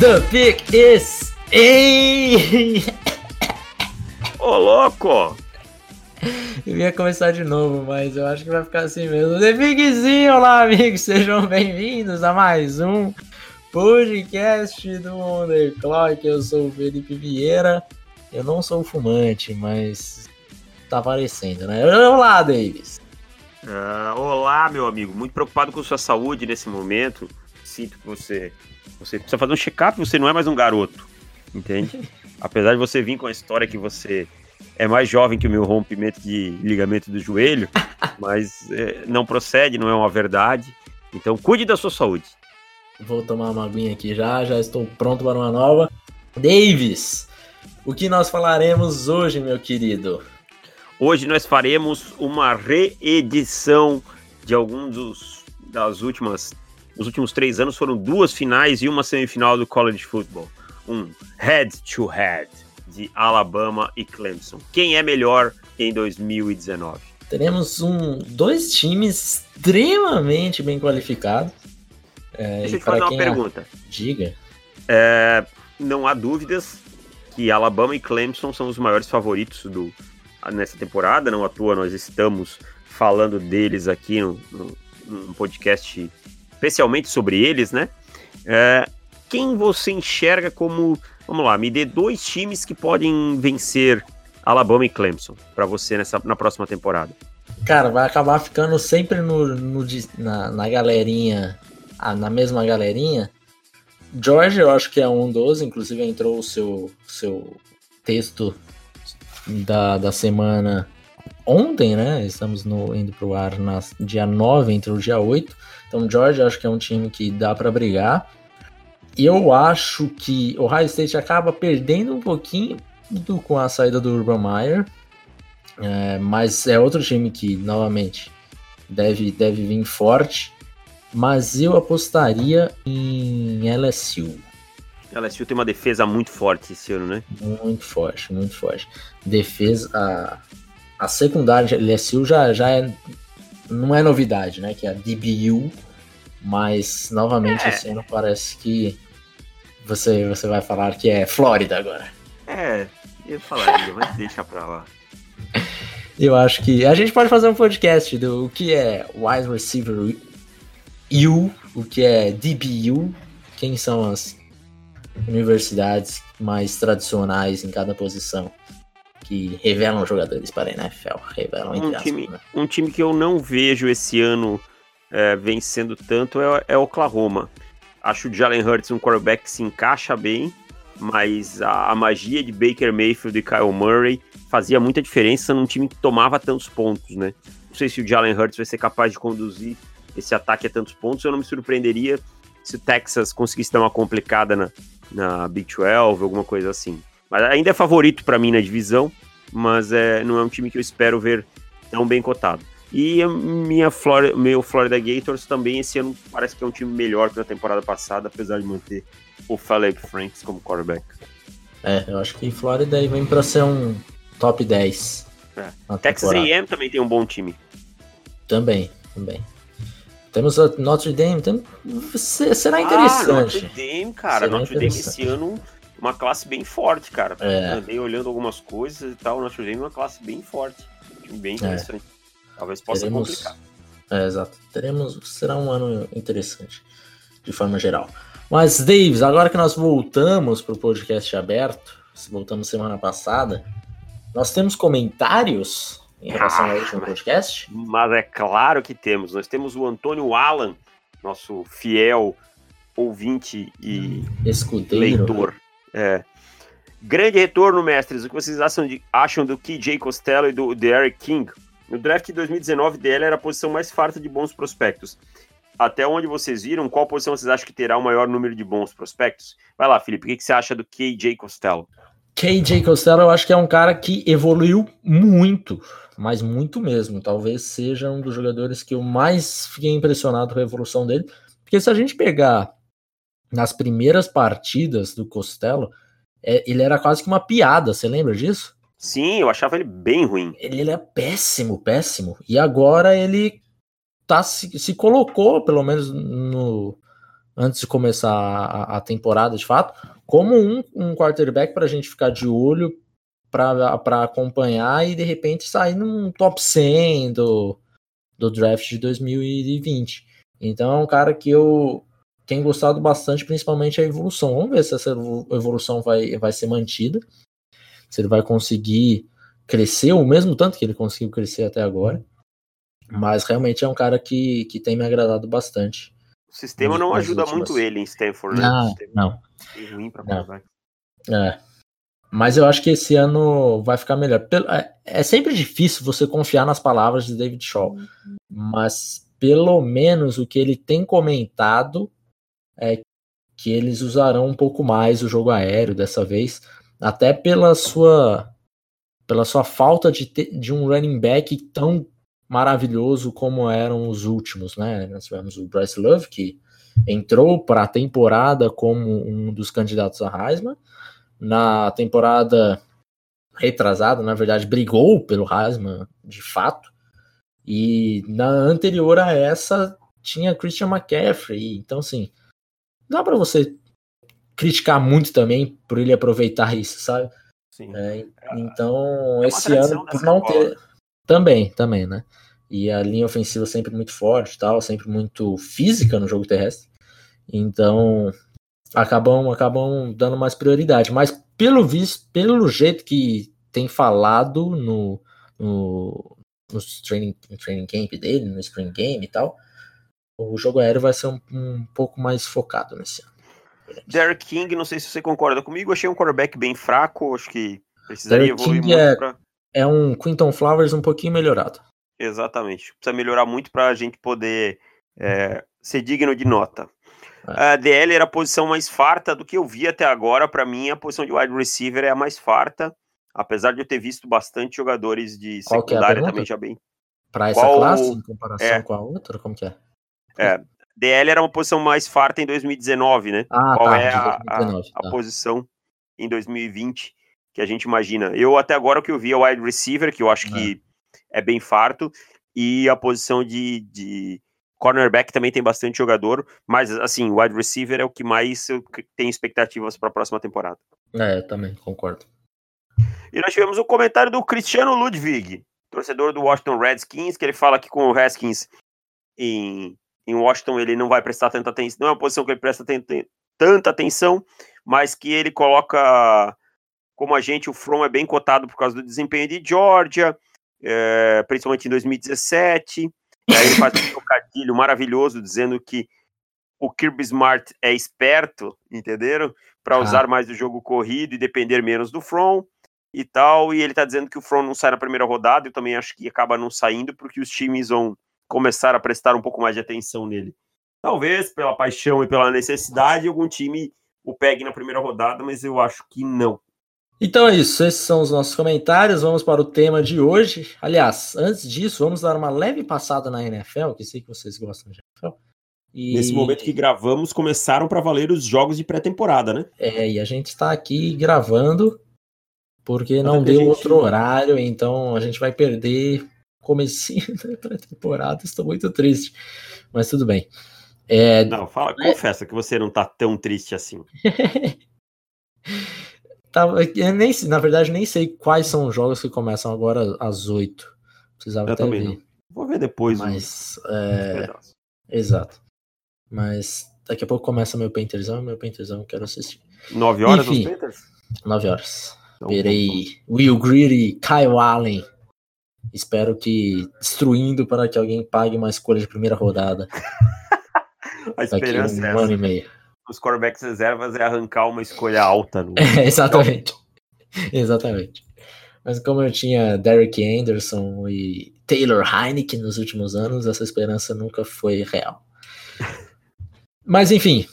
The pick is Ei! Ô, louco! Eu ia começar de novo, mas eu acho que vai ficar assim mesmo. The Bigzinho, olá amigos, sejam bem-vindos a mais um podcast do Underclock. Eu sou o Felipe Vieira. Eu não sou fumante, mas tá aparecendo, né? Olá, Davis. Uh, olá, meu amigo. Muito preocupado com sua saúde nesse momento. Sinto que você, você precisa fazer um check-up. Você não é mais um garoto, entende? Apesar de você vir com a história que você é mais jovem que o meu rompimento de ligamento do joelho, mas é, não procede, não é uma verdade. Então, cuide da sua saúde. Vou tomar uma aguinha aqui já, já estou pronto para uma nova. Davis, o que nós falaremos hoje, meu querido? Hoje nós faremos uma reedição de alguns dos das últimas os últimos três anos foram duas finais e uma semifinal do college football. Um head to head de Alabama e Clemson. Quem é melhor em 2019? Teremos um, dois times extremamente bem qualificados. É, Deixa eu te fazer uma pergunta. Diga. É, não há dúvidas que Alabama e Clemson são os maiores favoritos do, nessa temporada. Não à toa nós estamos falando deles aqui no, no, num podcast especialmente sobre eles, né? É, quem você enxerga como. Vamos lá, me dê dois times que podem vencer Alabama e Clemson para você nessa, na próxima temporada. Cara, vai acabar ficando sempre no, no na, na galerinha, na mesma galerinha. George, eu acho que é um dos, inclusive entrou o seu, seu texto da, da semana ontem, né? Estamos no, indo pro ar na dia 9, entre o dia 8. Então, George, acho que é um time que dá para brigar. Eu acho que o Ohio State acaba perdendo um pouquinho do, com a saída do Urban Meyer. É, mas é outro time que, novamente, deve, deve vir forte. Mas eu apostaria em LSU. LSU tem uma defesa muito forte esse ano, né? Muito forte, muito forte. Defesa. A, a secundária de LSU já, já é. Não é novidade, né? Que é a DBU. Mas, novamente, é. esse ano parece que você, você vai falar que é Flórida agora. É, eu falaria, mas deixa pra lá. Eu acho que a gente pode fazer um podcast do que é wide receiver U, o que é DBU, quem são as universidades mais tradicionais em cada posição que revelam jogadores para a NFL, revelam um aspas, time, né? um time que eu não vejo esse ano é, vencendo tanto é, é Oklahoma. Acho o Jalen Hurts um quarterback que se encaixa bem, mas a, a, magia de Baker Mayfield e Kyle Murray fazia muita diferença num time que tomava tantos pontos, né? Não sei se o Jalen Hurts vai ser capaz de conduzir esse ataque a tantos pontos. Eu não me surpreenderia se o Texas conseguisse dar uma complicada na, na Big 12, alguma coisa assim. Mas ainda é favorito para mim na divisão, mas é, não é um time que eu espero ver tão bem cotado. E minha Florida, meu Florida Gators também esse ano parece que é um time melhor que na temporada passada, apesar de manter o Philip Franks como quarterback. É, eu acho que Florida vem para ser um top 10. É. Texas A&M também tem um bom time. Também, também. Temos a Notre Dame, tem... será ah, interessante. Ah, Notre Dame, cara, será Notre Dame esse ano uma classe bem forte, cara. É. Andei olhando algumas coisas e tal, Notre Dame é uma classe bem forte, um time bem é. interessante. É. Talvez possa Teremos... complicar. É, exato. Teremos. Será um ano interessante, de forma geral. Mas, Davis, agora que nós voltamos para o podcast aberto, voltamos semana passada, nós temos comentários em relação ah, ao último podcast? Mas é claro que temos. Nós temos o Antônio Alan, nosso fiel ouvinte e Escudeiro. leitor. É. Grande retorno, mestres. O que vocês acham, de, acham do KJ Costello e do Derek King? No draft de 2019 dele era a posição mais farta de bons prospectos. Até onde vocês viram, qual posição vocês acham que terá o maior número de bons prospectos? Vai lá, Felipe, o que, você acha do KJ Costello? KJ Costello eu acho que é um cara que evoluiu muito, mas muito mesmo. Talvez seja um dos jogadores que eu mais fiquei impressionado com a evolução dele. Porque se a gente pegar nas primeiras partidas do Costello, é, ele era quase que uma piada, você lembra disso? Sim, eu achava ele bem ruim. Ele, ele é péssimo, péssimo. E agora ele tá, se, se colocou, pelo menos no, antes de começar a, a temporada de fato, como um, um quarterback para a gente ficar de olho para acompanhar e de repente sair num top 100 do, do draft de 2020. Então é um cara que eu tenho gostado bastante, principalmente a evolução. Vamos ver se essa evolução vai, vai ser mantida, se ele vai conseguir crescer o mesmo tanto que ele conseguiu crescer até agora. Mas realmente é um cara que, que tem me agradado bastante. O sistema não ajuda muito ele em Stanford. Né? Não, não. É ruim pra não. É. Mas eu acho que esse ano vai ficar melhor. É, é sempre difícil você confiar nas palavras de David Shaw, mas pelo menos o que ele tem comentado é que eles usarão um pouco mais o jogo aéreo dessa vez, até pela sua pela sua falta de, de um running back tão maravilhoso como eram os últimos, né? Nós tivemos o Bryce Love, que entrou para a temporada como um dos candidatos a Heisman. Na temporada retrasada, na verdade, brigou pelo Heisman de fato. E na anterior a essa tinha Christian McCaffrey. Então, assim, dá para você criticar muito também por ele aproveitar isso, sabe? Sim. É, então, é esse ano, por não ter. Também, também, né? E a linha ofensiva sempre muito forte, tal, sempre muito física no jogo terrestre. Então, acabam acabam dando mais prioridade. Mas pelo visto, pelo jeito que tem falado no, no, no training, no training camp dele, no spring game e tal, o jogo aéreo vai ser um, um pouco mais focado nesse ano. Derek King, não sei se você concorda comigo, achei um quarterback bem fraco, acho que precisaria Derek evoluir King muito é, pra... é um Quinton Flowers um pouquinho melhorado. Exatamente, precisa melhorar muito para a gente poder é, ser digno de nota. A DL era a posição mais farta do que eu vi até agora. Para mim, a posição de wide receiver é a mais farta, apesar de eu ter visto bastante jogadores de é secundária é também já bem. Para essa Qual... classe, em comparação é. com a outra, como que é? É, DL era uma posição mais farta em 2019, né? Ah, Qual tá, é a, 2019, a, tá. a, posição em 2020 que a gente imagina? Eu até agora o que eu vi é o wide receiver, que eu acho é. que é bem farto, e a posição de, de Cornerback também tem bastante jogador, mas assim, wide receiver é o que mais eu tenho expectativas para a próxima temporada. É, eu também concordo. E nós tivemos o um comentário do Cristiano Ludwig, torcedor do Washington Redskins, que ele fala que com o Redskins em, em Washington ele não vai prestar tanta atenção, não é uma posição que ele presta tanta atenção, mas que ele coloca como a gente, o From é bem cotado por causa do desempenho de Georgia, é, principalmente em 2017. E aí ele faz um trocadilho maravilhoso dizendo que o Kirby Smart é esperto, entenderam? Para ah. usar mais do jogo corrido e depender menos do From e tal. E ele tá dizendo que o From não sai na primeira rodada. Eu também acho que acaba não saindo porque os times vão começar a prestar um pouco mais de atenção nele. Talvez pela paixão e pela necessidade, algum time o pegue na primeira rodada, mas eu acho que não. Então é isso, esses são os nossos comentários. Vamos para o tema de hoje. Aliás, antes disso, vamos dar uma leve passada na NFL, que sei que vocês gostam de NFL. E... Nesse momento que gravamos, começaram para valer os jogos de pré-temporada, né? É, e a gente está aqui gravando porque não deu gente... outro horário, então a gente vai perder comecinho da pré-temporada. Estou muito triste, mas tudo bem. É... Não, fala, confessa que você não está tão triste assim. Tava, eu nem, na verdade, nem sei quais são os jogos que começam agora às 8. Precisava eu até também ver. Não. Vou ver depois. Mas. É... Exato. Mas daqui a pouco começa meu Painterzão, meu Painterzão quero assistir. 9 horas Enfim, os Painters? 9 horas. Então, Verei Will Greedy, Kyle Allen. Espero que destruindo para que alguém pague uma escolha de primeira rodada. a esperança um é ano e meio os quarterbacks reservas é arrancar uma escolha alta. No... É, exatamente. exatamente. Mas como eu tinha Derek Anderson e Taylor Heineken nos últimos anos, essa esperança nunca foi real. Mas enfim,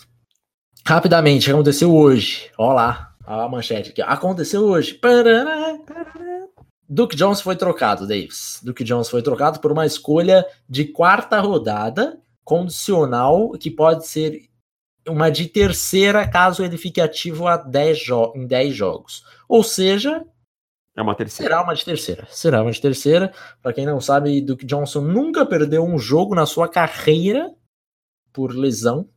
rapidamente, aconteceu hoje? Olá, a manchete aqui. Aconteceu hoje. Parará, parará. Duke Jones foi trocado, Davis. Duke Jones foi trocado por uma escolha de quarta rodada, condicional, que pode ser uma de terceira caso ele fique ativo a 10 em 10 jogos. Ou seja, é uma terceira. Será uma de terceira. Será uma de terceira. Para quem não sabe, Duke Johnson nunca perdeu um jogo na sua carreira por lesão.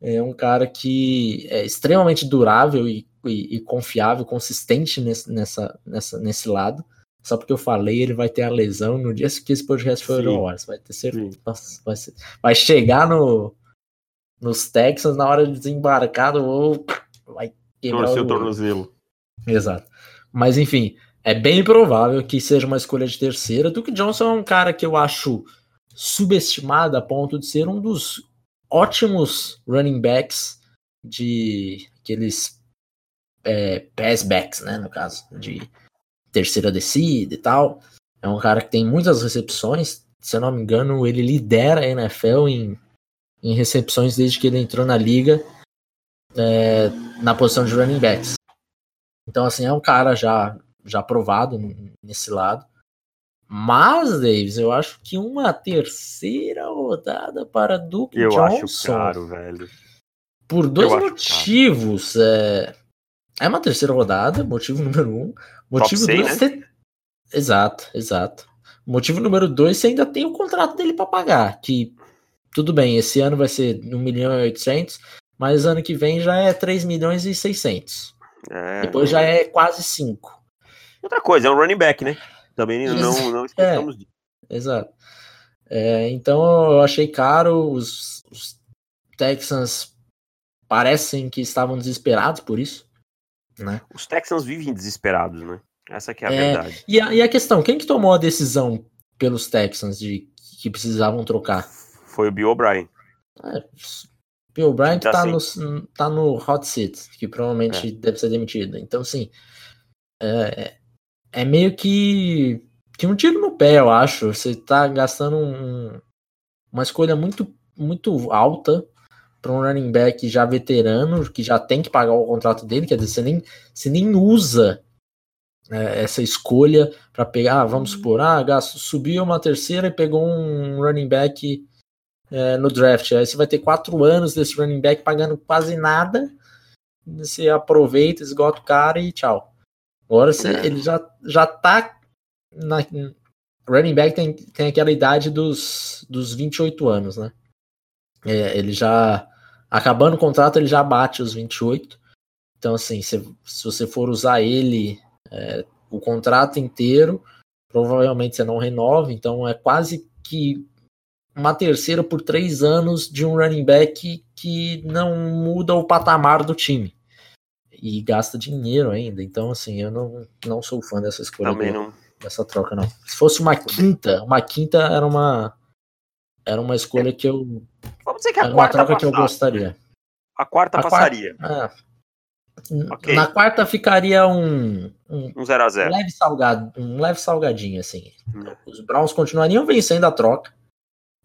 É um cara que é extremamente durável e, e, e confiável, consistente nesse, nessa, nessa, nesse lado. Só porque eu falei, ele vai ter a lesão no dia que esse podcast for ao ar. Vai ter certeza. Vai, ser, vai chegar no, nos Texans na hora de desembarcar ou vai quebrar o, o tornozelo. Exato. Mas enfim, é bem provável que seja uma escolha de terceira. Duke Johnson é um cara que eu acho subestimado a ponto de ser um dos ótimos running backs de aqueles é, pass backs, né, no caso, de terceira descida e tal. É um cara que tem muitas recepções. Se eu não me engano, ele lidera a NFL em, em recepções desde que ele entrou na liga é, na posição de running backs. Então, assim, é um cara já, já aprovado nesse lado. Mas, Davis, eu acho que uma terceira rodada para Duke eu Johnson. Acho caro, velho. Por dois eu motivos. É, é uma terceira rodada, motivo número um. Motivo Top dois. 100, né? Exato, exato. Motivo número dois, você ainda tem o contrato dele para pagar. Que tudo bem, esse ano vai ser 1 milhão e 800, mas ano que vem já é 3 milhões e 600. É, Depois já é quase 5. Outra coisa, é um running back, né? Também não, não esquecemos é, disso. Exato. É, então eu achei caro. Os, os, Texans parecem que estavam desesperados por isso. Né? Os Texans vivem desesperados, né? Essa que é a é, verdade. E a, e a questão, quem que tomou a decisão pelos Texans de que precisavam trocar? Foi o Bill O'Brien. É, Bill O'Brien tá, tá, no, tá no hot seat, que provavelmente é. deve ser demitido. Então, assim, é, é meio que, que um tiro no pé, eu acho. Você tá gastando um, uma escolha muito, muito alta para um running back já veterano, que já tem que pagar o contrato dele, quer dizer, você nem, você nem usa é, essa escolha para pegar, ah, vamos supor, ah, subiu uma terceira e pegou um running back é, no draft. Aí você vai ter quatro anos desse running back pagando quase nada. Você aproveita, esgota o cara e tchau. Agora você, é. ele já, já tá. Na, running back tem, tem aquela idade dos, dos 28 anos, né? É, ele já. Acabando o contrato, ele já bate os 28. Então, assim, se, se você for usar ele é, o contrato inteiro, provavelmente você não renova. Então, é quase que uma terceira por três anos de um running back que não muda o patamar do time. E gasta dinheiro ainda. Então, assim, eu não, não sou fã dessa escolha. Também não. Dessa troca, não. Se fosse uma quinta, uma quinta era uma. Era uma escolha que eu. Vamos dizer que a quarta. Uma troca que eu gostaria. A quarta a passaria. Quarta, é. okay. Na quarta ficaria um. Um 0 um a 0 um leve, salgado, um leve salgadinho, assim. Hum. Os Browns continuariam vencendo a troca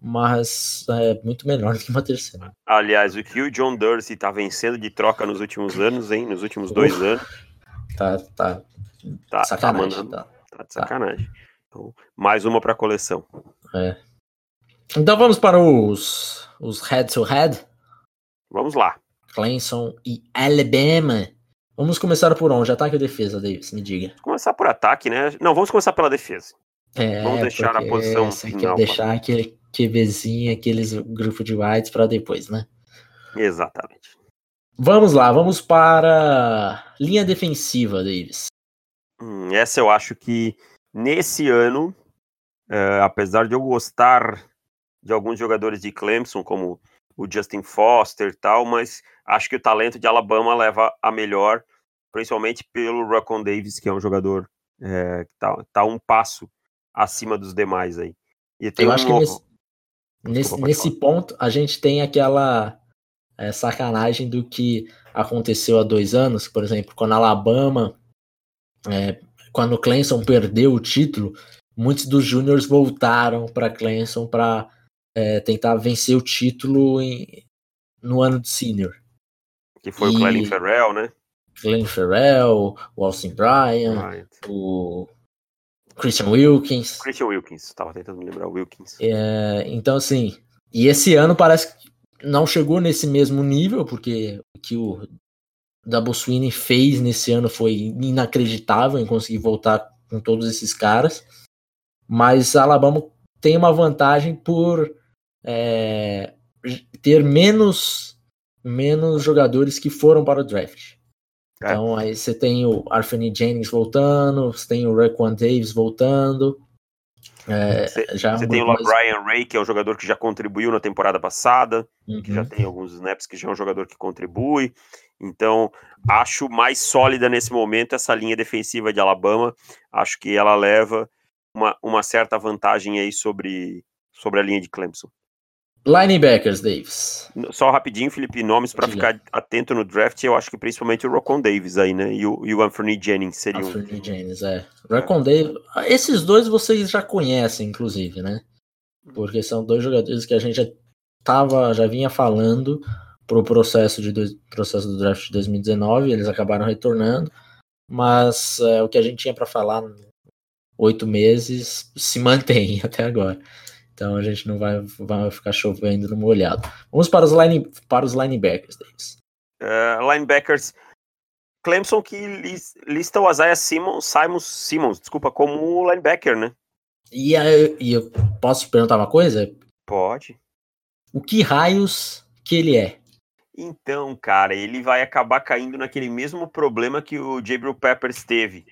mas é muito melhor do que uma terceira. Aliás, o que o John Dorsey tá vencendo de troca nos últimos anos, hein? Nos últimos dois anos. Tá, tá. Tá, sacanagem, tá, mandando, tá, tá de sacanagem. Tá. Então, mais uma pra coleção. É. Então vamos para os, os head to head. Vamos lá. Clemson e Alabama. Vamos começar por onde? Ataque ou defesa, Davis? Me diga. Começar por ataque, né? Não, vamos começar pela defesa. É, vamos deixar a posição final. Quer deixar aquele QBzinho, aqueles grupo de whites para depois, né? Exatamente. Vamos lá, vamos para linha defensiva, Davis. Hum, essa eu acho que nesse ano, é, apesar de eu gostar de alguns jogadores de Clemson, como o Justin Foster e tal, mas acho que o talento de Alabama leva a melhor, principalmente pelo Rocon Davis, que é um jogador é, que tá, tá um passo acima dos demais aí. E tem eu um acho novo... que nesse, Nesse, nesse ponto, a gente tem aquela é, sacanagem do que aconteceu há dois anos, por exemplo, quando Alabama, é, quando o Clemson perdeu o título, muitos dos júniores voltaram para Clemson para é, tentar vencer o título em, no ano de senior. Que foi e, o Clelin Ferrell, né? Glenn Ferrell, o Austin Bryan, Bryant. o Christian Wilkins. Christian Wilkins, tava tentando lembrar o Wilkins. É, então, assim, e esse ano parece que não chegou nesse mesmo nível, porque o que o Double Sweeney fez nesse ano foi inacreditável em conseguir voltar com todos esses caras. Mas a Alabama tem uma vantagem por é, ter menos, menos jogadores que foram para o draft. É. Então aí você tem o Arthur Jennings voltando, você tem o Raekwon Davis voltando. É, Você já é você tem o LaBryan Ray, que é um jogador que já contribuiu na temporada passada, que já Uhum. tem alguns snaps, que já é um jogador que contribui. Então, acho mais sólida nesse momento essa linha defensiva de Alabama. Acho que ela leva uma, uma certa vantagem aí sobre, sobre a linha de Clemson. Linebackers, Davis. Só rapidinho, Felipe, nomes para ficar atento no draft, eu acho que principalmente o Rocon Davis aí, né? E o, e o Anthony Jennings seria um. Anthony Jennings, é. Racon Davis. Esses dois vocês já conhecem, inclusive, né? Porque são dois jogadores que a gente já tava, já vinha falando pro processo, de dois, processo do draft de 2019, eles acabaram retornando, mas é, o que a gente tinha para falar oito meses se mantém até agora. Então a gente não vai, vai ficar chovendo no molhado. Vamos para os, line, para os linebackers, Davis. Eh, linebackers. Clemson que lis- lista o Isaiah Simmons, Simons, Simmons, desculpa, como linebacker, né? E, aí- e eu posso perguntar uma coisa? Pode. O que raios que ele é? Então, cara, ele vai acabar caindo naquele mesmo problema que o Jabril Peppers teve.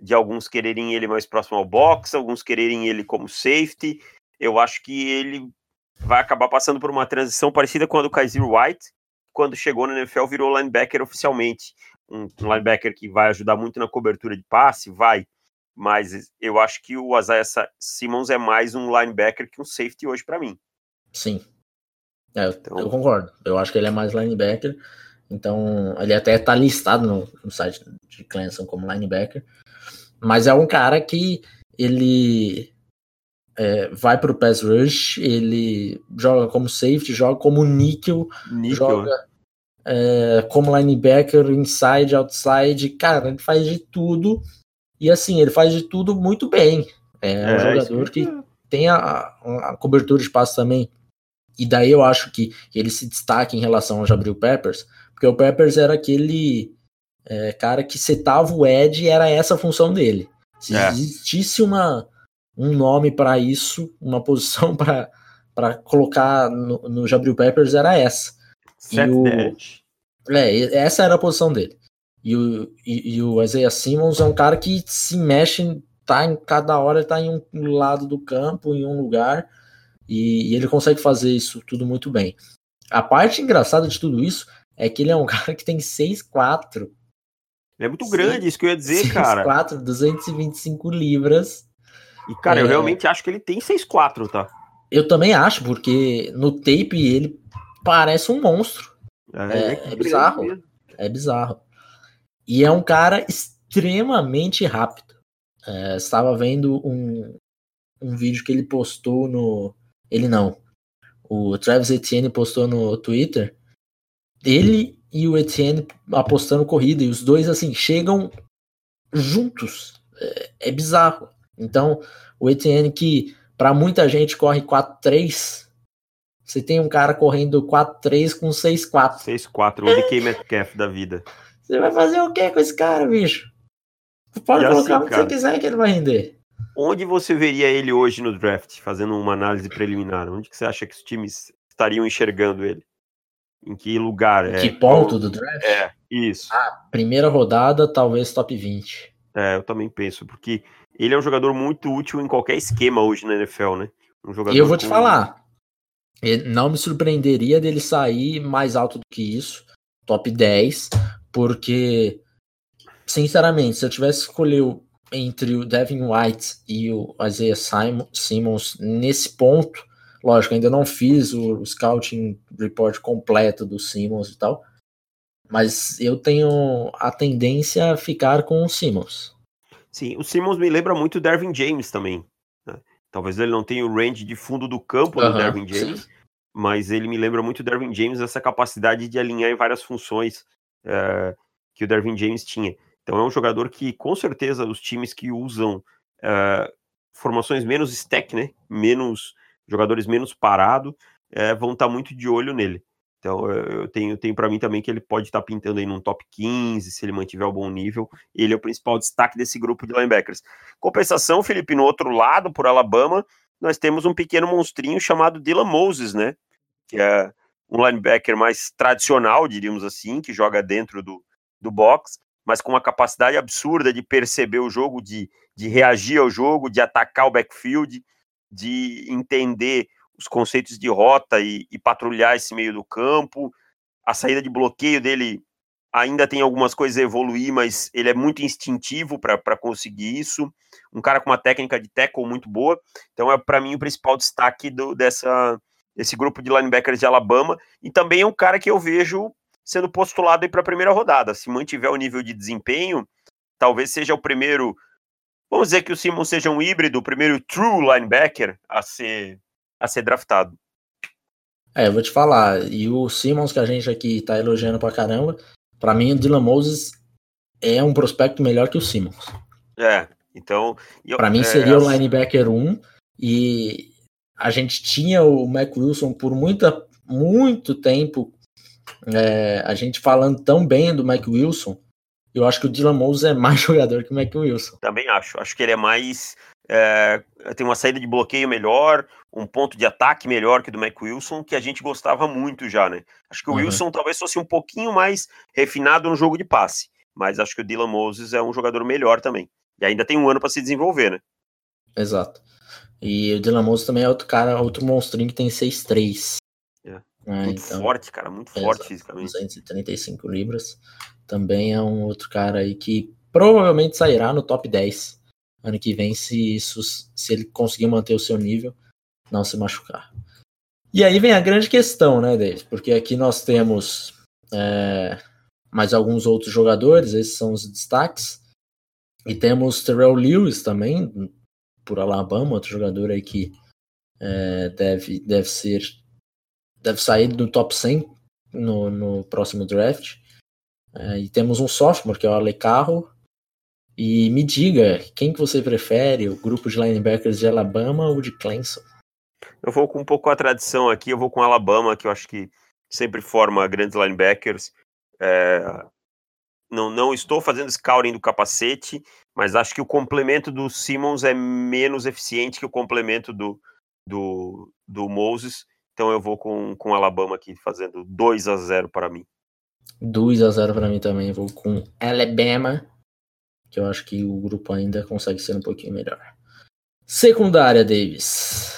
De alguns quererem ele mais próximo ao box, alguns quererem ele como safety. Eu acho que ele vai acabar passando por uma transição parecida com a do Kaiser White, quando chegou na NFL virou linebacker oficialmente. Um linebacker que vai ajudar muito na cobertura de passe, vai. Mas eu acho que o Isaiah Sa- Simmons é mais um linebacker que um safety hoje para mim. Sim. É, eu- Então- eu concordo. Eu acho que ele é mais linebacker. Então, ele até tá listado no, no site de Clemson como linebacker. Mas é um cara que ele é, vai pro pass rush, ele joga como safety, joga como nickel, Níquel, joga é, como linebacker, inside, outside. Cara, ele faz de tudo. E assim, ele faz de tudo muito bem. É, um É, isso jogador que tem a, a cobertura de passe também. E daí eu acho que ele se destaca em relação ao Jabril Peppers, porque o Peppers era aquele é, cara que setava o Ed e era essa a função dele. Se É. existisse uma, um nome para isso, uma posição para colocar no, no Jabril Peppers, era essa. Set o-. É, essa era a posição dele. E o, e, e o Isaiah Simmons é um cara que se mexe, tá em cada hora, tá em um lado do campo, em um lugar, e, e ele consegue fazer isso tudo muito bem. A parte engraçada de tudo isso é que ele é um cara que tem 6'4". Ele é muito grande, isso que eu ia dizer, cara. 6'4", 225 libras. E, cara, eu É. realmente acho que ele tem 6'4, tá? Eu também acho, porque no tape ele parece um monstro. É- é grande bizarro. mesmo. É bizarro. E é um cara extremamente rápido. É, estava vendo um, um vídeo que ele postou no. Ele não. O Travis Etienne postou no Twitter. Ele e o Etienne apostando corrida. E os dois, assim, chegam juntos. É, é bizarro. Então, o Etienne, que para muita gente corre 4-3. Você tem um cara correndo 4-3 com 6-4. 6'4, o DK Metcalf da vida. Você vai fazer o que com esse cara, bicho? Pode E colocar assim, o que você quiser que ele vai render. Onde você veria ele hoje no draft, fazendo uma análise preliminar? Onde que você acha que os times estariam enxergando ele? Em que lugar? que ponto do draft? É, isso. Primeira rodada, talvez top 20. É, eu também penso, porque ele é um jogador muito útil em qualquer esquema hoje na NFL, né? Um jogador E eu vou te com- falar. Não me surpreenderia dele sair mais alto do que isso, top 10, porque, sinceramente, se eu tivesse que escolher o- entre o Devin White e o Isaiah Simon- Simmons nesse ponto, lógico, ainda não fiz o, o scouting report completo do Simmons e tal, mas eu tenho a tendência a ficar com o Simmons. Sim, o Simmons me lembra muito o Dervin James também. né? Talvez ele não tenha o range de fundo do campo do Aham, Dervin James, mas ele me lembra muito o Dervin James essa capacidade de alinhar em várias funções. É, que o Dervin James tinha. Então é um jogador que, com certeza, os times que usam uh, formações menos stack, né? Menos jogadores menos parados, uh, vão estar tá muito de olho nele. Então eu tenho, tenho para mim também que ele pode estar tá pintando aí num top 15, se ele mantiver o bom nível. Ele é o principal destaque desse grupo de linebackers. Compensação, Felipe, no outro lado, por Alabama, nós temos um pequeno monstrinho chamado Dylan Moses, né? Que é um linebacker mais tradicional, diríamos assim, que joga dentro do, do box, mas com uma capacidade absurda de perceber o jogo, de, de reagir ao jogo, de atacar o backfield, de entender os conceitos de rota e, e patrulhar esse meio do campo. A saída de bloqueio dele ainda tem algumas coisas a evoluir, mas ele é muito instintivo para conseguir isso. Um cara com uma técnica de tackle muito boa. Então é para mim o principal destaque do, dessa desse grupo de linebackers de Alabama e também é um cara que eu vejo sendo postulado para a primeira rodada. Se mantiver o nível de desempenho, talvez seja o primeiro, vamos dizer que o Simon seja um híbrido, o primeiro true linebacker a ser a ser draftado. É, eu vou te falar, e o Simmons que a gente aqui tá elogiando pra caramba, para mim o Dylan Moses é um prospecto melhor que o Simmons. É, então... Para mim é, seria o linebacker 1 e a gente tinha o Mac Wilson por muita, muito tempo, é, a gente falando tão bem do Mac Wilson, eu acho que o Dylan Moses é mais jogador que o Mac Wilson. Também acho, acho que ele é mais é, tem uma saída de bloqueio melhor, um ponto de ataque melhor que do Mac Wilson, que a gente gostava muito já, né? Acho que o uhum. Wilson talvez fosse um pouquinho mais refinado no jogo de passe, mas acho que o Dylan Moses é um jogador melhor também. E ainda tem um ano para se desenvolver, né? Exato. E o Dylan Moses também é outro cara, outro monstrinho que tem 6'3". É. É, muito então, forte, cara, muito forte exato, fisicamente. 235 libras. Também é um outro cara aí que provavelmente sairá no top 10 ano que vem se, isso, se ele conseguir manter o seu nível, não se machucar. E aí vem a grande questão, né, Davis? Porque aqui nós temos é, mais alguns outros jogadores, esses são os destaques. E temos Terrell Lewis também, por Alabama, outro jogador aí que é, deve, deve ser. Deve sair do top 100 no, no próximo draft. É, e temos um sophomore, que é o Ale Carro, e me diga, quem que você prefere, o grupo de linebackers de Alabama ou de Clemson? Eu vou com um pouco a tradição aqui, eu vou com Alabama, que eu acho que sempre forma grandes linebackers. É... Não, não estou fazendo scouting do capacete, mas acho que o complemento do Simmons é menos eficiente que o complemento do, do, do Moses. Então eu vou com, com Alabama aqui, fazendo 2 a 0 para mim. 2 a 0 para mim também. Vou com Alabama que eu acho que o grupo ainda consegue ser um pouquinho melhor. Secundária, Davis.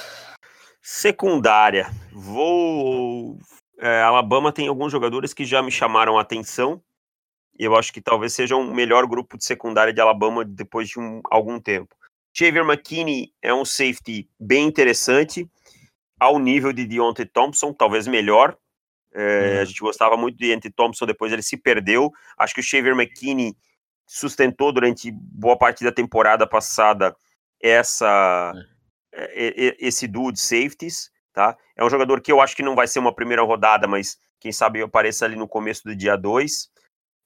Secundária. Vou. É, Alabama tem alguns jogadores que já me chamaram a atenção. E eu acho que talvez seja um melhor grupo de secundária de Alabama depois de um, algum tempo. Xavier McKinney é um safety bem interessante, ao nível de Deontay Thompson, talvez melhor. É, uhum. A gente gostava muito de Deontay Thompson, depois ele se perdeu. Acho que o Xavier McKinney sustentou durante boa parte da temporada passada essa é. esse duo de safeties, tá? É um jogador que eu acho que não vai ser uma primeira rodada, mas quem sabe apareça ali no começo do dia 2.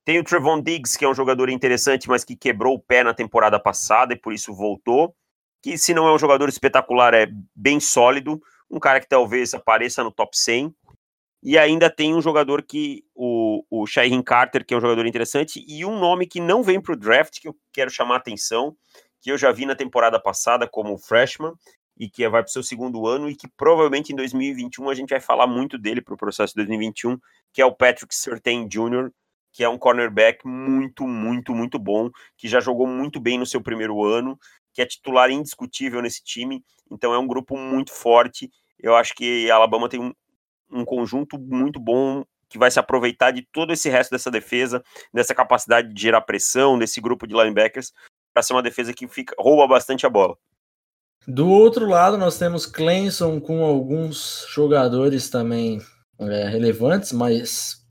Tem o Trevon Diggs, que é um jogador interessante, mas que quebrou o pé na temporada passada e por isso voltou. Que se não é um jogador espetacular, é bem sólido, um cara que talvez apareça no top 100. E ainda tem um jogador que, o, o Shaheen Carter, que é um jogador interessante, e um nome que não vem para o draft, que eu quero chamar a atenção, que eu já vi na temporada passada como freshman, e que vai para o seu segundo ano, e que provavelmente em 2021 a gente vai falar muito dele para o processo de 2021, que é o Patrick Surtain Jr., que é um cornerback muito, muito, muito bom, que já jogou muito bem no seu primeiro ano, que é titular indiscutível nesse time, então é um grupo muito forte. Eu acho que Alabama tem um, um conjunto muito bom que vai se aproveitar de todo esse resto dessa defesa, dessa capacidade de gerar pressão, desse grupo de linebackers, para ser uma defesa que fica, rouba bastante a bola. Do outro lado, nós temos Clemson com alguns jogadores também é, relevantes, mas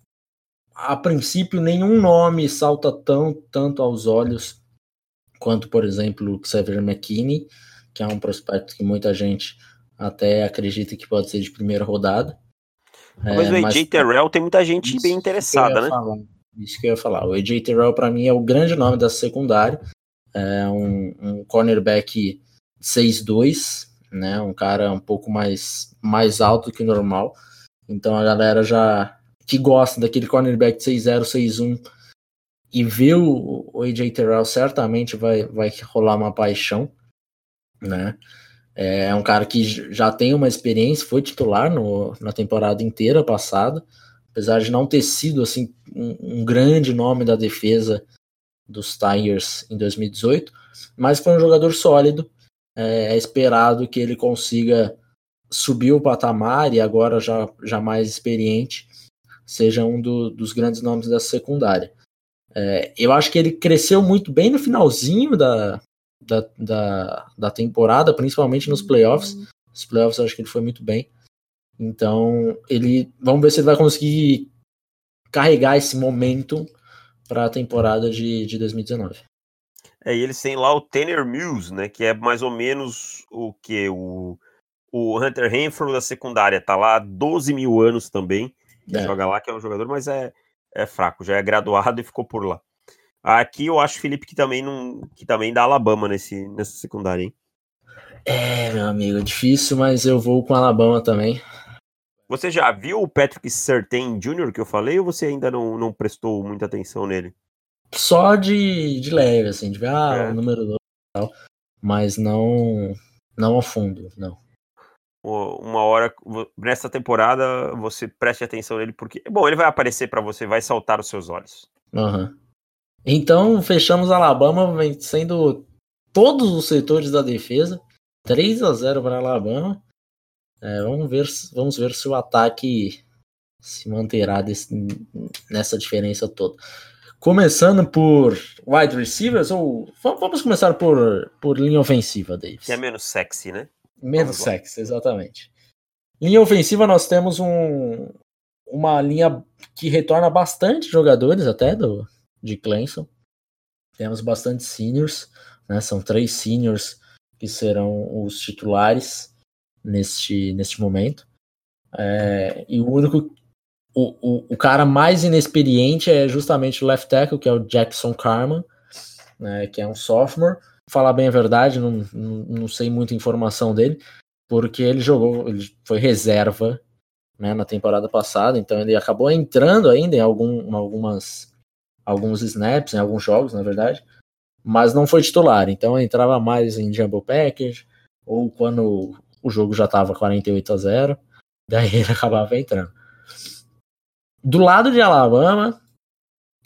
a princípio nenhum nome salta tão tanto aos olhos quanto, por exemplo, o Xavier McKinney, que é um prospecto que muita gente até acredita que pode ser de primeira rodada. Mas é, o AJ Terrell tem muita gente bem interessada, né? Falar. Isso que eu ia falar. O AJ Terrell, para mim, é o grande nome da secundária. É um, um cornerback 6'2, né? Um cara um pouco mais, mais alto que o normal. Então a galera já que gosta daquele cornerback 6'0, 6'1 e vê o, o AJ Terrell certamente vai, vai rolar uma paixão, né? É um cara que já tem uma experiência, foi titular no, na temporada inteira passada, apesar de não ter sido assim um, um grande nome da defesa dos Tigers em 2018, mas foi um jogador sólido. É, é esperado que ele consiga subir o patamar e agora já, já mais experiente seja um do, dos grandes nomes da secundária. É, eu acho que ele cresceu muito bem no finalzinho da, da, da, da temporada, principalmente nos playoffs. Os playoffs eu acho que ele foi muito bem. Então, ele. Vamos ver se ele vai conseguir carregar esse momento para a temporada de, de 2019. É, e eles têm lá o Tanner Mills, né? Que é mais ou menos o que? O, o Hunter Renfro da secundária. Tá lá há 12 mil anos também. É. Joga lá, que é um jogador, mas é, é fraco. Já é graduado e ficou por lá. Aqui eu acho, Felipe, que também não, que também dá Alabama nesse, nessa secundária, hein? É, meu amigo, difícil, mas eu vou com Alabama também. Você já viu o Patrick Sertain Jr. que eu falei ou você ainda não, não prestou muita atenção nele? Só de, de leve, assim, de ver ah, é. o número 2 e tal, mas não, não a fundo, não. Uma hora, nessa temporada, você preste atenção nele, porque, bom, ele vai aparecer para você, vai saltar os seus olhos. Uhum. Então, fechamos Alabama vencendo todos os setores da defesa. 3 a 0 para Alabama. É, vamos, ver, vamos ver se o ataque se manterá desse, nessa diferença toda. Começando por wide receivers, ou vamos começar por, por linha ofensiva, Davis. Que é menos sexy, né? Menos sexy, exatamente. Linha ofensiva, nós temos um, uma linha que retorna bastante jogadores até do, de Clemson. Temos bastante seniors, né? São três seniors que serão os titulares neste, neste momento. É, e o único. O, o, o, cara mais inexperiente é justamente o left tackle, que é o Jackson Carman, né, que é um sophomore. Falar bem a verdade, não, não, sei muita informação dele, porque ele jogou, ele foi reserva né, na temporada passada, então ele acabou entrando ainda em algum, algumas alguns snaps, em alguns jogos, na verdade, mas não foi titular, então entrava mais em Jumbo Package, ou quando o jogo já estava 48 a 0, daí ele acabava entrando. Do lado de Alabama,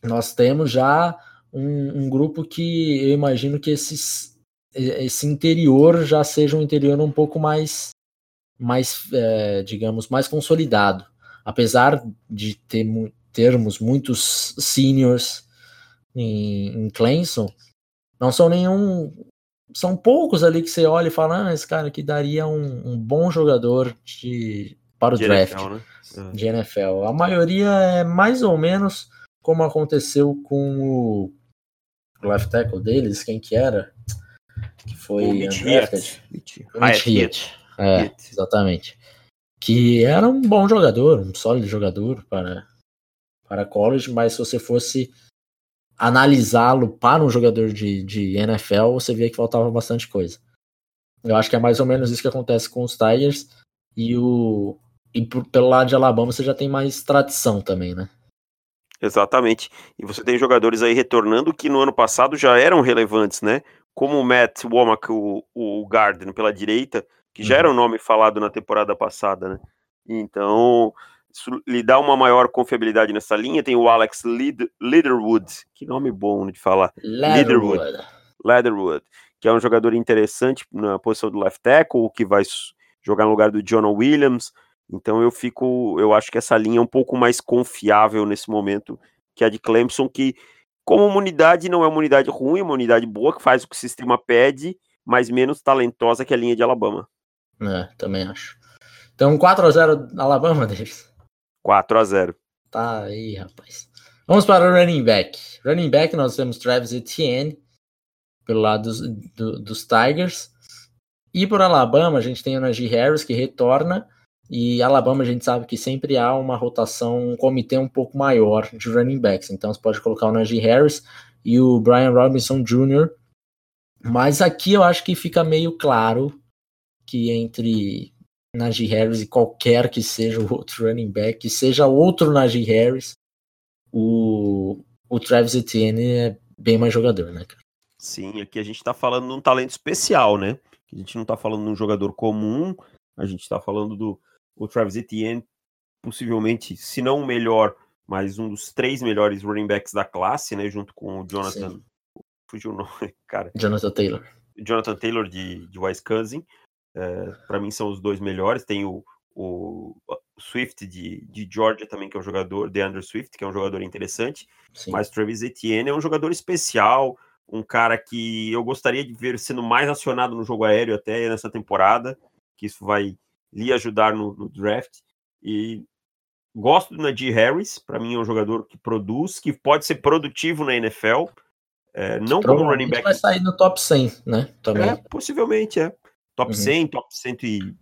nós temos já um, um grupo que eu imagino que esses, esse interior já seja um interior um pouco mais, mais é, digamos, mais consolidado. Apesar de ter, termos muitos seniors em, em Clemson, não são nenhum são poucos ali que você olha e fala, ah, esse cara aqui daria um, um bom jogador de, para o de draft NFL, né? De NFL. A maioria é mais ou menos como aconteceu com o left tackle deles, quem que era? Que foi o Mitch Mitch É, exatamente. Que era um bom jogador, um sólido jogador para, para college, mas se você fosse analisá-lo para um jogador de, de NFL, você via que faltava bastante coisa. Eu acho que é mais ou menos isso que acontece com os Tigers e o e por, pelo lado de Alabama você já tem mais tradição também, né? Exatamente. E você tem jogadores aí retornando que no ano passado já eram relevantes, né? Como o Matt Womack, o, o Garden pela direita, que já uhum. era um nome falado na temporada passada, né? Então, isso lhe dá uma maior confiabilidade nessa linha. Tem o Alex Lead, Leatherwood, que nome bom de falar. Leatherwood. Leatherwood, que é um jogador interessante na posição do left tackle, que vai jogar no lugar do John Williams. Então eu fico, eu acho que essa linha é um pouco mais confiável nesse momento que a de Clemson, que como uma unidade não é uma unidade ruim, é uma unidade boa que faz o que o sistema pede, mas menos talentosa que a linha de Alabama. É, também acho. Então 4 a 0 Alabama, deles. 4 a 0 Tá aí, rapaz. Vamos para o running back. Running back, nós temos Travis Etienne, pelo lado dos, do, dos Tigers. E por Alabama, a gente tem o Najee Harris, que retorna E Alabama a gente sabe que sempre há uma rotação, um comitê um pouco maior de running backs. Então você pode colocar o Najee Harris e o Brian Robinson Jr. Mas aqui eu acho que fica meio claro que entre Najee Harris e qualquer que seja o outro running back, que seja outro Najee Harris, o, o Travis Etienne é bem mais jogador, né, cara? Sim, aqui a gente tá falando de um talento especial, né? A gente não tá falando de um jogador comum, a gente tá falando do o Travis Etienne, possivelmente, se não o melhor, mas um dos três melhores running backs da classe, né? Junto com o Jonathan. Sim. Fugiu o nome, cara. Jonathan Taylor. Jonathan Taylor de, de Wisconsin. É, para mim são os dois melhores. Tem o, o Swift de, de Georgia também, que é um jogador, DeAndre Swift, que é um jogador interessante. Sim. Mas Travis Etienne é um jogador especial, um cara que eu gostaria de ver sendo mais acionado no jogo aéreo até nessa temporada, que isso vai lhe ajudar no, no draft. E gosto do Najee Harris, para mim é um jogador que produz, que pode ser produtivo na NFL. É, não como running back. vai sair no top 100, né? Também. É, possivelmente, é. Top uhum. 100, top 100 e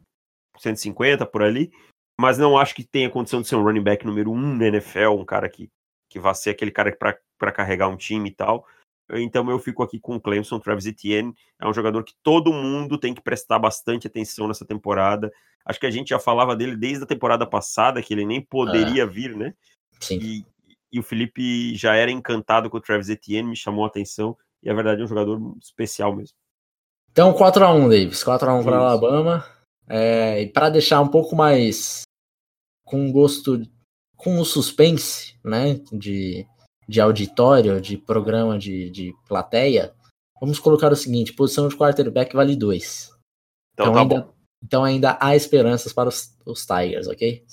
150 por ali. Mas não acho que tenha condição de ser um running back número 1 na NFL, um cara que, que vai ser aquele cara para carregar um time e tal. Então eu fico aqui com o Clemson, Travis Etienne. É um jogador que todo mundo tem que prestar bastante atenção nessa temporada. Acho que a gente já falava dele desde a temporada passada, que ele nem poderia é. vir, né? Sim. E, e, o Felipe já era encantado com o Travis Etienne, me chamou a atenção. E a verdade é um jogador especial mesmo. Então 4x1, Davis. 4x1 para Alabama. É, e para deixar um pouco mais com gosto, com o suspense, né? De de auditório, de programa de, de plateia, vamos colocar o seguinte: posição de quarterback vale 2. Então, então, tá ainda, então ainda há esperanças para os, os Tigers, ok?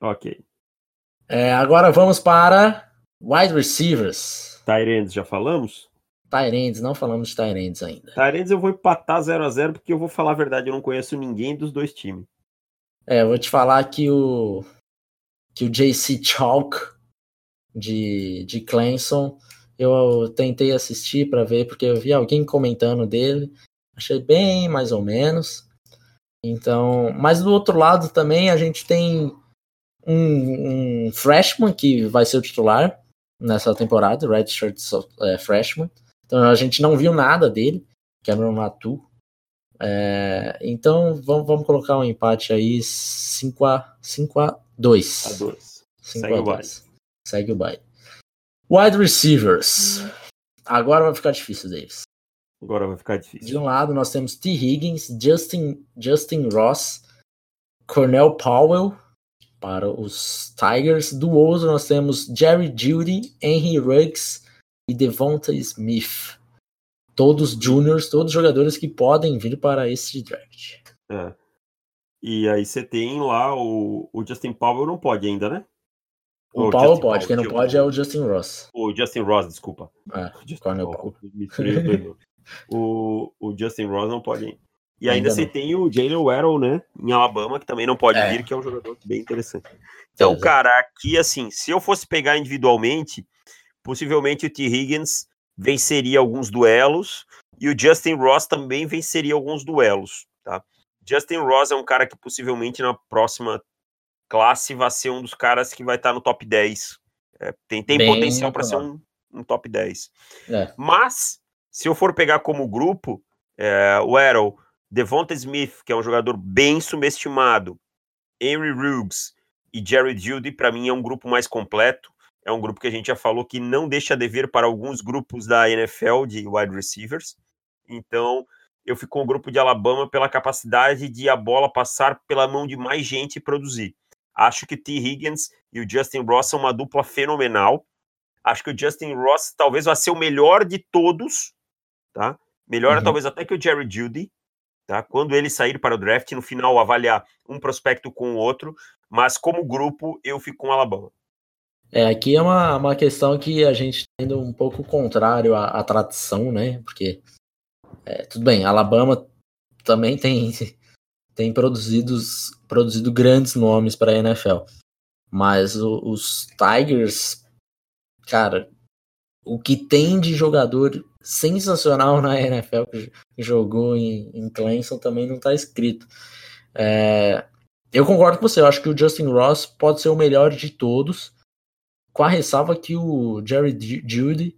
Ok. É, agora vamos para wide receivers. Tyrands, já falamos? Tyrands, não falamos de Tyrands ainda. Tyrands eu vou empatar 0 a 0 porque eu vou falar a verdade, eu não conheço ninguém dos dois times. É, eu vou te falar que o que o JC Chalk de, de Clemson. Eu tentei assistir para ver, porque eu vi alguém comentando dele. Achei bem mais ou menos. Então, mas do outro lado também a gente tem um, um freshman que vai ser o titular nessa temporada, redshirt é, freshman. Então a gente não viu nada dele, Cameron Matu. É, então vamos, vamos colocar um empate aí 5 a 5 a 2. A 2. 5 a 2. Segue o baile. Wide receivers. Agora vai ficar difícil, Davis. Agora vai ficar difícil. De um lado nós temos T. Higgins, Justin, Justin Ross, Cornell Powell para os Tigers. Do outro nós temos Jerry Judy, Henry Ruggs e Devonta Smith. Todos juniors, todos jogadores que podem vir para esse draft. É. E aí você tem lá o, o Justin Powell não pode ainda, né? O, o Paulo pode, quem não pode é o Justin Ross. O Justin Ross, desculpa. É, Justin o, o Justin Ross não pode ir. E ainda, ainda você tem o Jalen Waddle, né, em Alabama, que também não pode é. vir, que é um jogador bem interessante. Então, é, cara, aqui, assim, se eu fosse pegar individualmente, possivelmente o T. Higgins venceria alguns duelos e o Justin Ross também venceria alguns duelos, tá? Justin Ross é um cara que possivelmente na próxima classe vai ser um dos caras que vai estar no top 10. É, tem tem potencial para ser um, um, top 10. É. Mas, se eu for pegar como grupo, é, o Arrow, Devonta Smith, que é um jogador bem subestimado, Henry Ruggs e Jerry Judy, para mim é um grupo mais completo. É um grupo que a gente já falou que não deixa a dever para alguns grupos da NFL de wide receivers. Então, eu fico com o grupo de Alabama pela capacidade de a bola passar pela mão de mais gente e produzir. Acho que T. Higgins e o Justin Ross são uma dupla fenomenal. Acho que o Justin Ross talvez vá ser o melhor de todos, tá? Melhor uhum. talvez até que o Jerry Judy, tá? Quando ele sair para o draft, no final avaliar um prospecto com o outro, mas como grupo eu fico com o Alabama. É, aqui é uma, uma questão que a gente está indo um pouco contrário à, à tradição, né? Porque, é, tudo bem, Alabama também tem tem produzidos, produzido grandes nomes para a NFL. Mas o, os Tigers, cara, o que tem de jogador sensacional na NFL que jogou em, em Clemson também não está escrito. É, eu concordo com você, eu acho que o Justin Ross pode ser o melhor de todos, com a ressalva que o Jerry Judy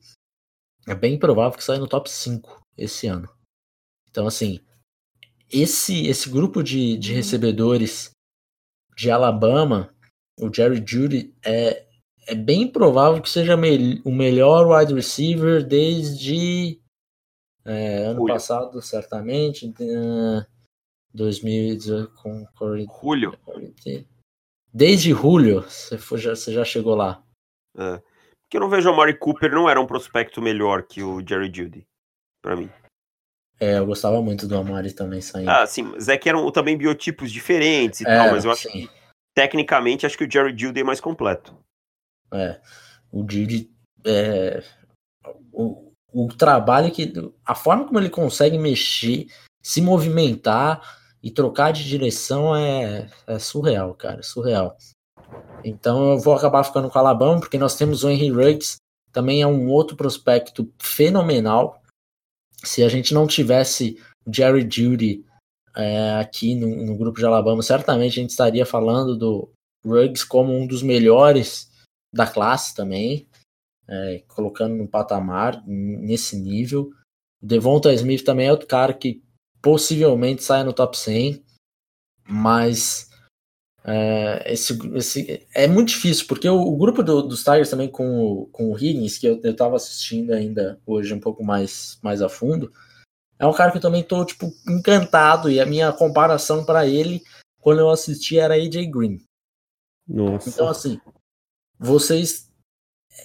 é bem provável que saia no top 5 esse ano. Então, assim, esse, esse grupo de, de recebedores de Alabama, o Jerry Judy, é, é bem provável que seja me, o melhor wide receiver desde é, ano passado, certamente. Uh, 2018 com Julio. Desde julho, você, foi, já, você já chegou lá. É. Porque eu não vejo o Mari Cooper não era um prospecto melhor que o Jerry Judy, para mim. É, eu gostava muito do Amari também saindo. Ah, sim, mas é que eram também biotipos diferentes e é, tal, mas eu acho sim. que tecnicamente acho que o Jerry Judy é mais completo. É, o Judy é, o, o trabalho que a forma como ele consegue mexer, se movimentar e trocar de direção é, é surreal, cara, surreal. Então eu vou acabar ficando com o Alabama, porque nós temos o Henry Ruggs, também é um outro prospecto fenomenal. Se a gente não tivesse Jerry Judy é, aqui no, no, grupo de Alabama, certamente a gente estaria falando do Ruggs como um dos melhores da classe também, é, colocando no patamar, nesse nível. Devonta Smith também é outro cara que possivelmente saia no top 100, mas é, esse, esse, é muito difícil, porque o, o grupo do, dos Tigers também com o, com o Higgins, que eu, eu tava assistindo ainda hoje um pouco mais, mais a fundo, é um cara que eu também tô, tipo, encantado, e a minha comparação para ele, quando eu assisti, era AJ Green. Nossa. Então, assim, vocês,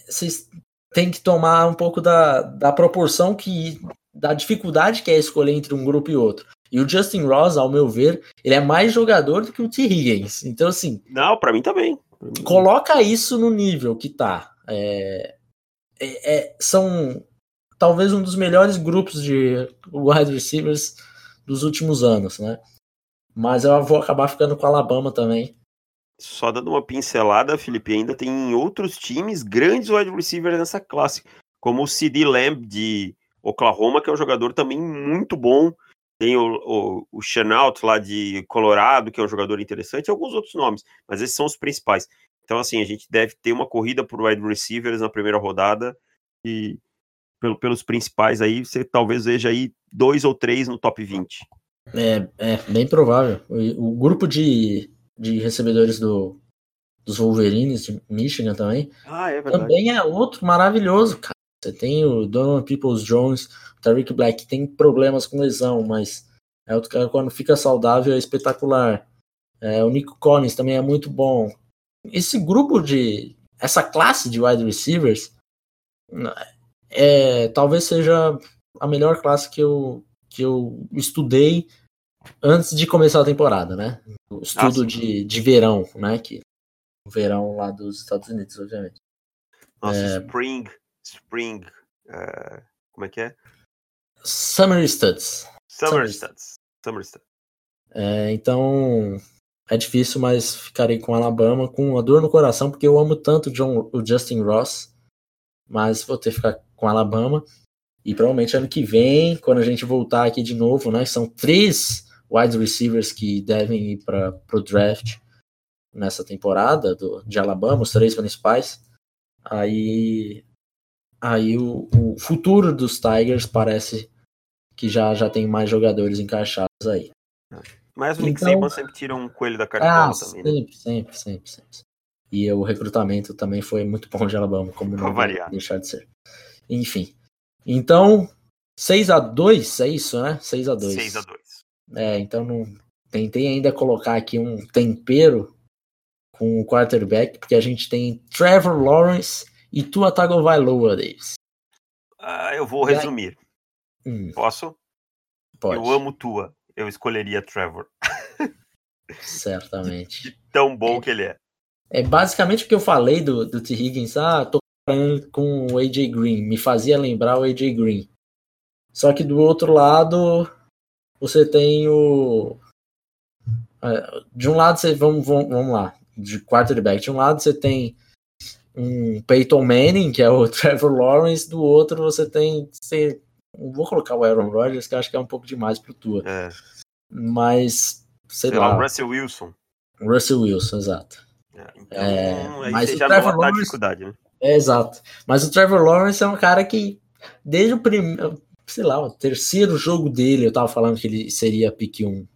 vocês têm que tomar um pouco da, da proporção que da dificuldade que é escolher entre um grupo e outro. E o Justin Ross, ao meu ver, ele é mais jogador do que o T. Higgins. Então, assim. Não, para mim também. Coloca isso no nível que tá. É, é, é, são talvez um dos melhores grupos de wide receivers dos últimos anos, né? Mas eu vou acabar ficando com o Alabama também. Só dando uma pincelada, Felipe, ainda tem outros times grandes wide receivers nessa classe, como o CD Lamb de Oklahoma, que é um jogador também muito bom. Tem o, o, o Chenault lá de Colorado, que é um jogador interessante, e alguns outros nomes, mas esses são os principais. Então, assim, a gente deve ter uma corrida por wide receivers na primeira rodada e pelo, pelos principais aí, você talvez veja aí dois ou três no top 20. É, é bem provável. O, o grupo de, de recebedores do, dos Wolverines de Michigan também, ah, é também é outro maravilhoso, cara. Você tem o Donovan Peoples Jones, o Tariq Black, tem problemas com lesão, mas é outro cara quando fica saudável é espetacular. É, o Nico Collins também é muito bom. Esse grupo de. Essa classe de wide receivers é, talvez seja a melhor classe que eu, que eu estudei antes de começar a temporada, né? O estudo ah, de, de verão, né? Que, o verão lá dos Estados Unidos, obviamente. Nossa, é, Spring Spring. Uh, como é que é? Summer Studs. Summer, Summer Studs. Summer Studs. É, então é difícil, mas ficarei com Alabama com uma dor no coração, porque eu amo tanto John, o Justin Ross, mas vou ter que ficar com Alabama. E provavelmente ano que vem, quando a gente voltar aqui de novo, né? São três wide receivers que devem ir para o draft nessa temporada do, de Alabama, os três principais. Aí aí o, o, futuro dos Tigers parece que já, já tem mais jogadores encaixados aí. Mas o Nick então, Saban sempre tira um coelho da cartola ah, também, sempre, né? sempre, sempre, sempre. E o recrutamento também foi muito bom de Alabama, como não variar. deixar de ser. Enfim. Então, 6 a 2 é isso, né? 6 a 2 6 a 2 É, então não tentei ainda colocar aqui um tempero com o quarterback, porque a gente tem Trevor Lawrence e Tua Tagovailoa, Davis? Ah, eu vou resumir. Hum. Posso? Pode. Eu amo Tua. Eu escolheria Trevor. Certamente. De tão bom é, que ele é. É basicamente o que eu falei do, do T. Higgins. Ah, tô com o AJ Green. Me fazia lembrar o AJ Green. Só que do outro lado, você tem o. É, de um lado, você. Vamos, vamos, vamos lá. De quarterback. De um lado, você tem um Peyton Manning, que é o Trevor Lawrence, do outro você tem. Você, vou colocar o Aaron Rodgers, que acho que é um pouco demais pro Tua. É. Mas, sei, sei lá. lá. o Russell Wilson. Russell Wilson, exato. É, então, é, mas já Trevor Lawrence, dificuldade, né? É, exato. Mas o Trevor Lawrence é um cara que, desde o primeiro, sei lá, o terceiro jogo dele, eu tava falando que ele seria pick 1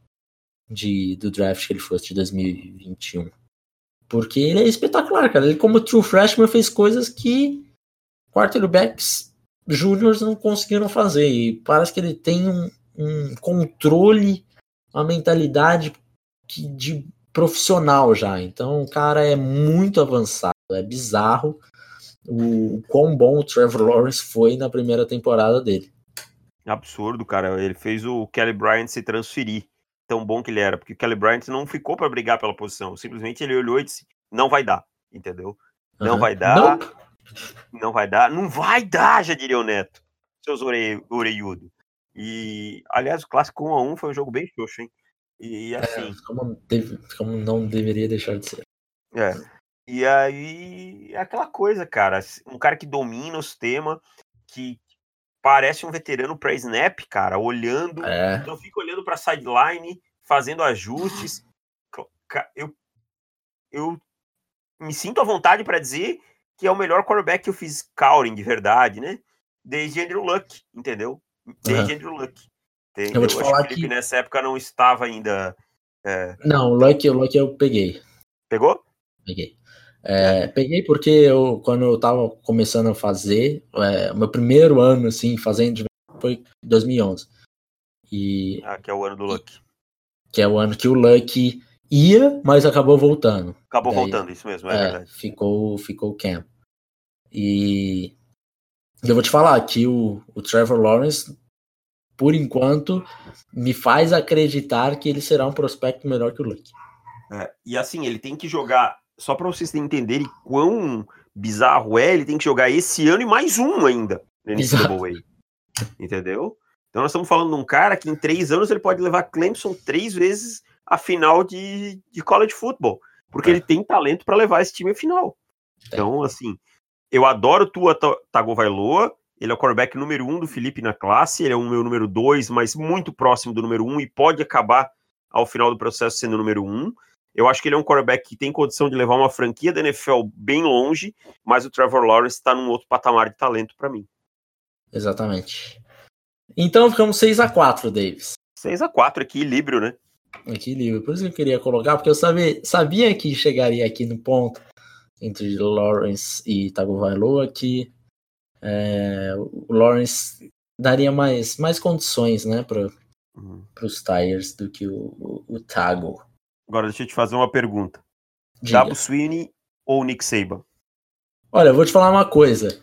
de, do draft que ele fosse de 2021. Porque ele é espetacular, cara. Ele, como true freshman, fez coisas que quarterbacks júniors não conseguiram fazer. E parece que ele tem um, um controle, uma mentalidade que, de profissional já. Então o cara é muito avançado, é bizarro o, o quão bom o Trevor Lawrence foi na primeira temporada dele. Absurdo, cara. Ele fez o Kelly Bryant se transferir tão bom que ele era, porque o Kelly Bryant não ficou para brigar pela posição, simplesmente ele olhou e disse: não vai dar, entendeu? Não uhum. vai dar, não. não vai dar, não vai dar, já diria o Neto, seus ore, oreiudo. E, aliás, o clássico 1 a 1 foi um jogo bem xoxo, hein? E é, assim. É, como, deve, como não deveria deixar de ser. É. E aí, é aquela coisa, cara. Um cara que domina o sistema, que parece um veterano para snap, cara, olhando, é. fica olhando para sideline, fazendo ajustes. Eu, eu me sinto à vontade para dizer que é o melhor quarterback que eu fiz scouting de verdade, né? Desde Andrew Luck, entendeu? Desde uhum. Andrew Luck. Entendeu? Eu vou te falar que, que nessa época não estava ainda. É... Não, o Luck, o Luck eu peguei. Pegou? Peguei. É, peguei porque eu, quando eu tava começando a fazer, é, meu primeiro ano, assim, fazendo foi 2011. E, ah, que é o ano do Luck. Que é o ano que o Luck ia, mas acabou voltando. Acabou Daí, voltando, isso mesmo, é, é, verdade. Ficou, ficou o Cam. E eu vou te falar que o, o Trevor Lawrence, por enquanto, me faz acreditar que ele será um prospecto melhor que o Luck. É, e assim, ele tem que jogar só para vocês entenderem quão bizarro é, ele tem que jogar esse ano e mais um ainda no NCAA. Entendeu? Então nós estamos falando de um cara que em três anos ele pode levar Clemson três vezes a final de, de college football. Porque é. ele tem talento para levar esse time à final. Então, assim, eu adoro Tua Tagovailoa. Ele é o quarterback número um do Felipe na classe. Ele é o meu número dois, mas muito próximo do número um e pode acabar ao final do processo sendo o número um. Eu acho que ele é um quarterback que tem condição de levar uma franquia da NFL bem longe, mas o Trevor Lawrence está num outro patamar de talento para mim. Exatamente. Então ficamos 6 a 4 Davis. 6 a 4 equilíbrio, né? Equilíbrio. Por isso que eu queria colocar, porque eu sabia, sabia que chegaria aqui no ponto entre Lawrence e Tagovailoa que é, o Lawrence daria mais, mais condições né, para uhum. os Tigers do que o, o, o Tago. Agora deixa eu te fazer uma pergunta. Diga. Dabo Sweeney ou Nick Saban? Olha, eu vou te falar uma coisa.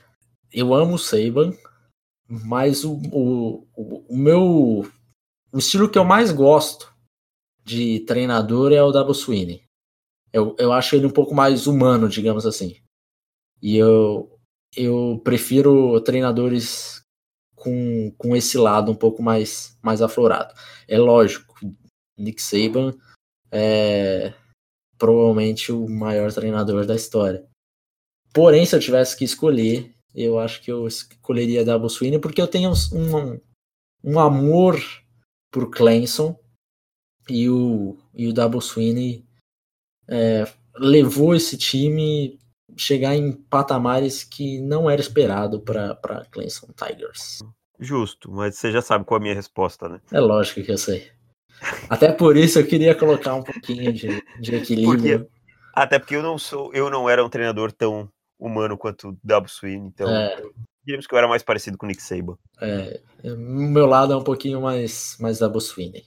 Eu amo o Saban, mas o, o, o, meu. O estilo que eu mais gosto de treinador é o Dabo Sweeney. Eu, eu acho ele um pouco mais humano, digamos assim. E eu, eu prefiro treinadores com, com esse lado um pouco mais, mais aflorado. É lógico, Nick Saban é provavelmente o maior treinador da história. Porém, se eu tivesse que escolher, eu acho que eu escolheria Double Sweeney porque eu tenho um, um amor por Clemson e o, e o Double Sweeney é, levou esse time chegar em patamares que não era esperado para Clemson Tigers. Justo, mas você já sabe qual é a minha resposta, né? É lógico que eu sei. Até por isso eu queria colocar um pouquinho de, de equilíbrio. Porque, até porque eu não sou, eu não era um treinador tão humano quanto o Dabo Sweeney, então é. diríamos que eu era mais parecido com o Nick Saban. É, o meu lado é um pouquinho mais, mais Dabo Sweeney.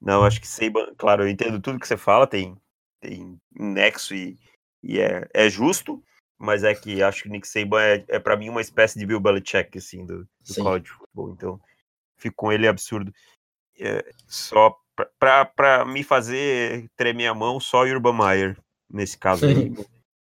Não, acho que Saban, claro, eu entendo tudo que você fala, tem, tem nexo e, e é, é justo, mas é que acho que o Nick Saban é, é para mim uma espécie de Bill Belichick, assim, do, do college football, então fico com ele absurdo é, só para me fazer tremer a mão, só Urban Meyer, nesse caso aí,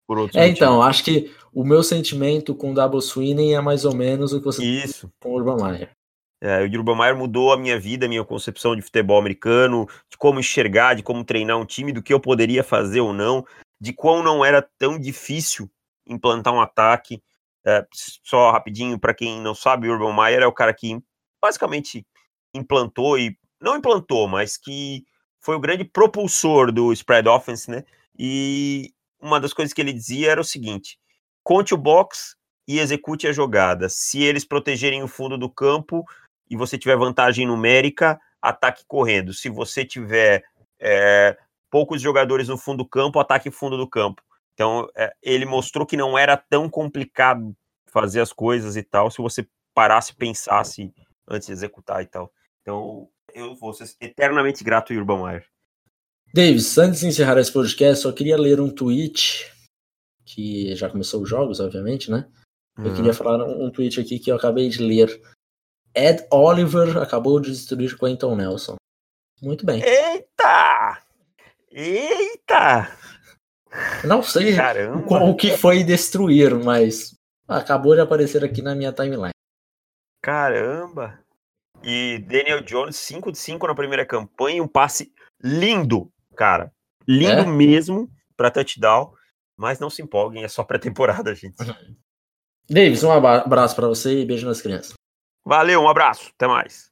por outro É, então, acho que o meu sentimento com o Double Sweeney é mais ou menos o que você Isso. com o Urban Meyer. É, o Urban Meyer mudou a minha vida, a minha concepção de futebol americano, de como enxergar, de como treinar um time, do que eu poderia fazer ou não, de quão não era tão difícil implantar um ataque. É, só rapidinho, para quem não sabe, o Urban Meyer é o cara que basicamente implantou e não implantou, mas que foi o grande propulsor do spread offense, né? E uma das coisas que ele dizia era o seguinte: conte o box e execute a jogada. Se eles protegerem o fundo do campo e você tiver vantagem numérica, ataque correndo. Se você tiver é, poucos jogadores no fundo do campo, ataque fundo do campo. Então, é, ele mostrou que não era tão complicado fazer as coisas e tal, se você parasse pensasse antes de executar e tal. Então, eu vou ser eternamente grato, Urban Meyer. Davis, antes de encerrar esse podcast, só queria ler um tweet, que já começou os jogos, obviamente, né? Eu queria uhum. falar um tweet aqui que eu acabei de ler. Ed Oliver acabou de destruir Quentin Nelson. Muito bem. Eita! Eita! Não sei Caramba. o que foi destruir, mas acabou de aparecer aqui na minha timeline. Caramba! E Daniel Jones, 5 de 5 na primeira campanha, um passe lindo, cara. Lindo é? mesmo para touchdown, mas não se empolguem, é só pré-temporada, gente. Davis, um abraço para você e beijo nas crianças. Valeu, um abraço, até mais.